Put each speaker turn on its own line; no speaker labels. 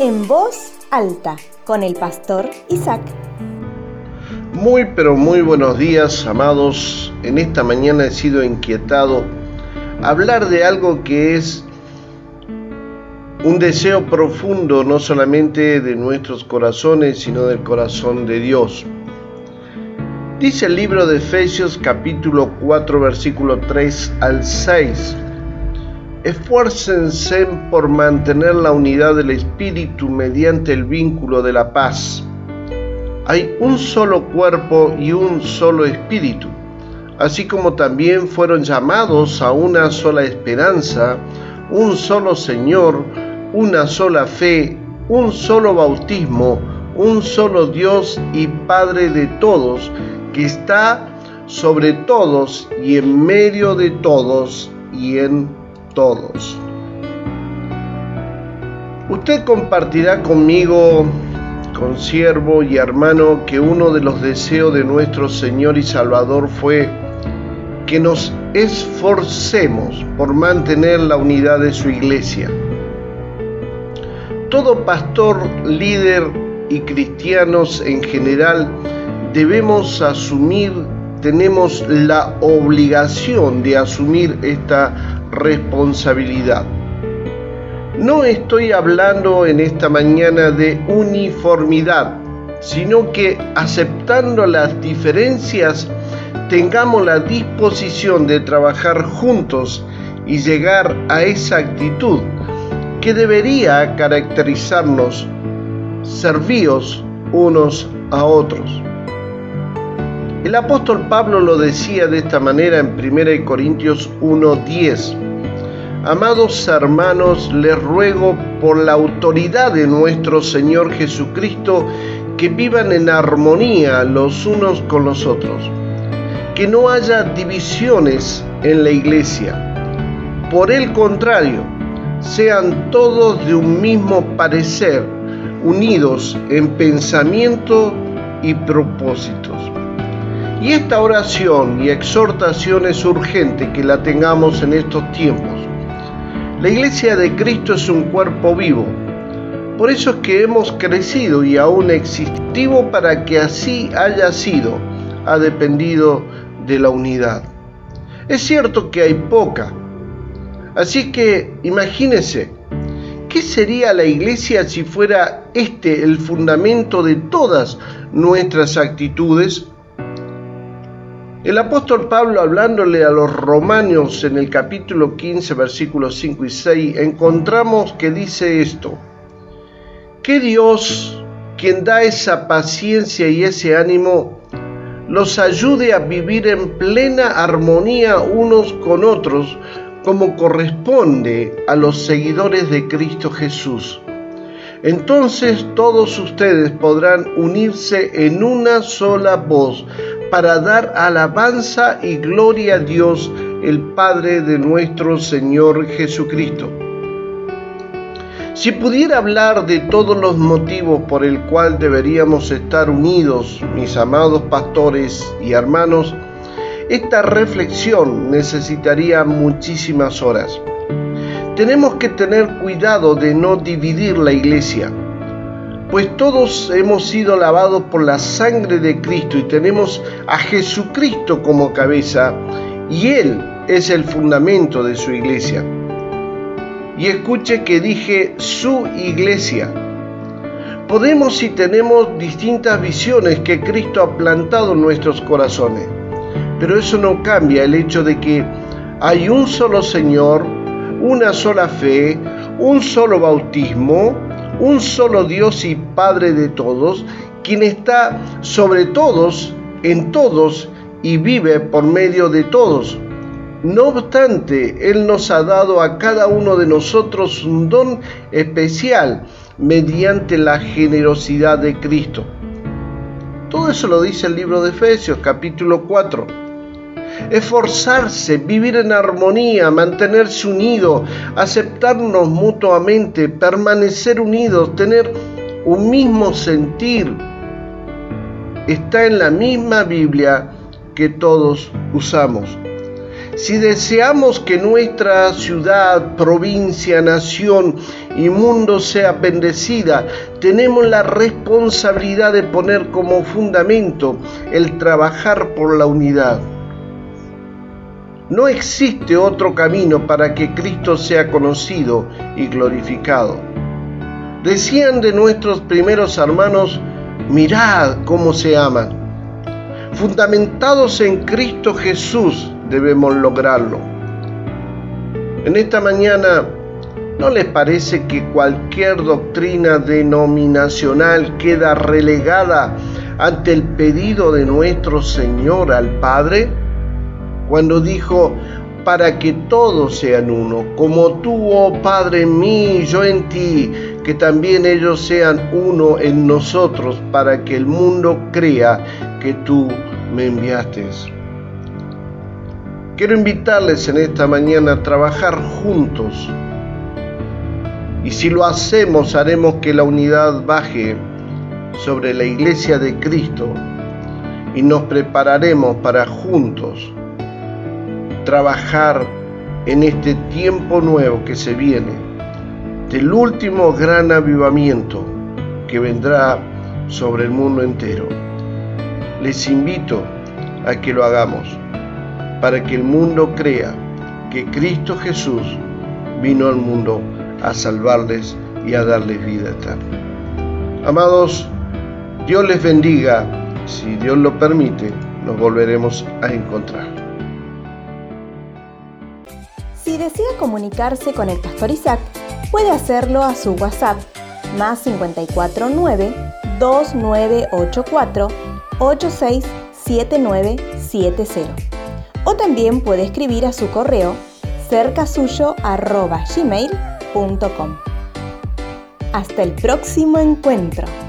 en voz alta con el pastor Isaac.
Muy pero muy buenos días, amados. En esta mañana he sido inquietado hablar de algo que es un deseo profundo no solamente de nuestros corazones, sino del corazón de Dios. Dice el libro de Efesios capítulo 4 versículo 3 al 6 esfuércense por mantener la unidad del Espíritu mediante el vínculo de la paz. Hay un solo cuerpo y un solo Espíritu, así como también fueron llamados a una sola esperanza, un solo Señor, una sola fe, un solo bautismo, un solo Dios y Padre de todos, que está sobre todos y en medio de todos y en todos. Usted compartirá conmigo, consiervo y hermano, que uno de los deseos de nuestro Señor y Salvador fue que nos esforcemos por mantener la unidad de su iglesia. Todo pastor, líder y cristianos en general debemos asumir, tenemos la obligación de asumir esta responsabilidad. No estoy hablando en esta mañana de uniformidad, sino que aceptando las diferencias tengamos la disposición de trabajar juntos y llegar a esa actitud que debería caracterizarnos, servíos unos a otros. El apóstol Pablo lo decía de esta manera en 1 Corintios 1:10. Amados hermanos, les ruego por la autoridad de nuestro Señor Jesucristo que vivan en armonía los unos con los otros, que no haya divisiones en la iglesia. Por el contrario, sean todos de un mismo parecer, unidos en pensamiento y propósitos. Y esta oración y exhortación es urgente que la tengamos en estos tiempos. La iglesia de Cristo es un cuerpo vivo. Por eso es que hemos crecido y aún existivo para que así haya sido, ha dependido de la unidad. Es cierto que hay poca. Así que imagínese, ¿qué sería la iglesia si fuera este el fundamento de todas nuestras actitudes? El apóstol Pablo, hablándole a los romanos en el capítulo 15, versículos 5 y 6, encontramos que dice esto, que Dios, quien da esa paciencia y ese ánimo, los ayude a vivir en plena armonía unos con otros, como corresponde a los seguidores de Cristo Jesús. Entonces todos ustedes podrán unirse en una sola voz para dar alabanza y gloria a Dios, el Padre de nuestro Señor Jesucristo. Si pudiera hablar de todos los motivos por el cual deberíamos estar unidos, mis amados pastores y hermanos, esta reflexión necesitaría muchísimas horas. Tenemos que tener cuidado de no dividir la iglesia pues todos hemos sido lavados por la sangre de Cristo y tenemos a Jesucristo como cabeza y Él es el fundamento de su iglesia. Y escuche que dije su iglesia. Podemos y tenemos distintas visiones que Cristo ha plantado en nuestros corazones, pero eso no cambia el hecho de que hay un solo Señor, una sola fe, un solo bautismo, un solo Dios y Padre de todos, quien está sobre todos, en todos y vive por medio de todos. No obstante, Él nos ha dado a cada uno de nosotros un don especial mediante la generosidad de Cristo. Todo eso lo dice el libro de Efesios capítulo 4 esforzarse, vivir en armonía, mantenerse unido, aceptarnos mutuamente, permanecer unidos, tener un mismo sentir. Está en la misma Biblia que todos usamos. Si deseamos que nuestra ciudad, provincia, nación y mundo sea bendecida, tenemos la responsabilidad de poner como fundamento el trabajar por la unidad. No existe otro camino para que Cristo sea conocido y glorificado. Decían de nuestros primeros hermanos, mirad cómo se aman. Fundamentados en Cristo Jesús debemos lograrlo. En esta mañana, ¿no les parece que cualquier doctrina denominacional queda relegada ante el pedido de nuestro Señor al Padre? Cuando dijo, para que todos sean uno, como tú, oh Padre en mí y yo en ti, que también ellos sean uno en nosotros, para que el mundo crea que tú me enviaste. Quiero invitarles en esta mañana a trabajar juntos. Y si lo hacemos, haremos que la unidad baje sobre la iglesia de Cristo y nos prepararemos para juntos trabajar en este tiempo nuevo que se viene, del último gran avivamiento que vendrá sobre el mundo entero. Les invito a que lo hagamos para que el mundo crea que Cristo Jesús vino al mundo a salvarles y a darles vida eterna. Amados, Dios les bendiga. Si Dios lo permite, nos volveremos a encontrar.
Si desea comunicarse con el pastor Isaac, puede hacerlo a su WhatsApp más 549 2984 867970 o también puede escribir a su correo cercasuyo.gmail.com. Hasta el próximo encuentro.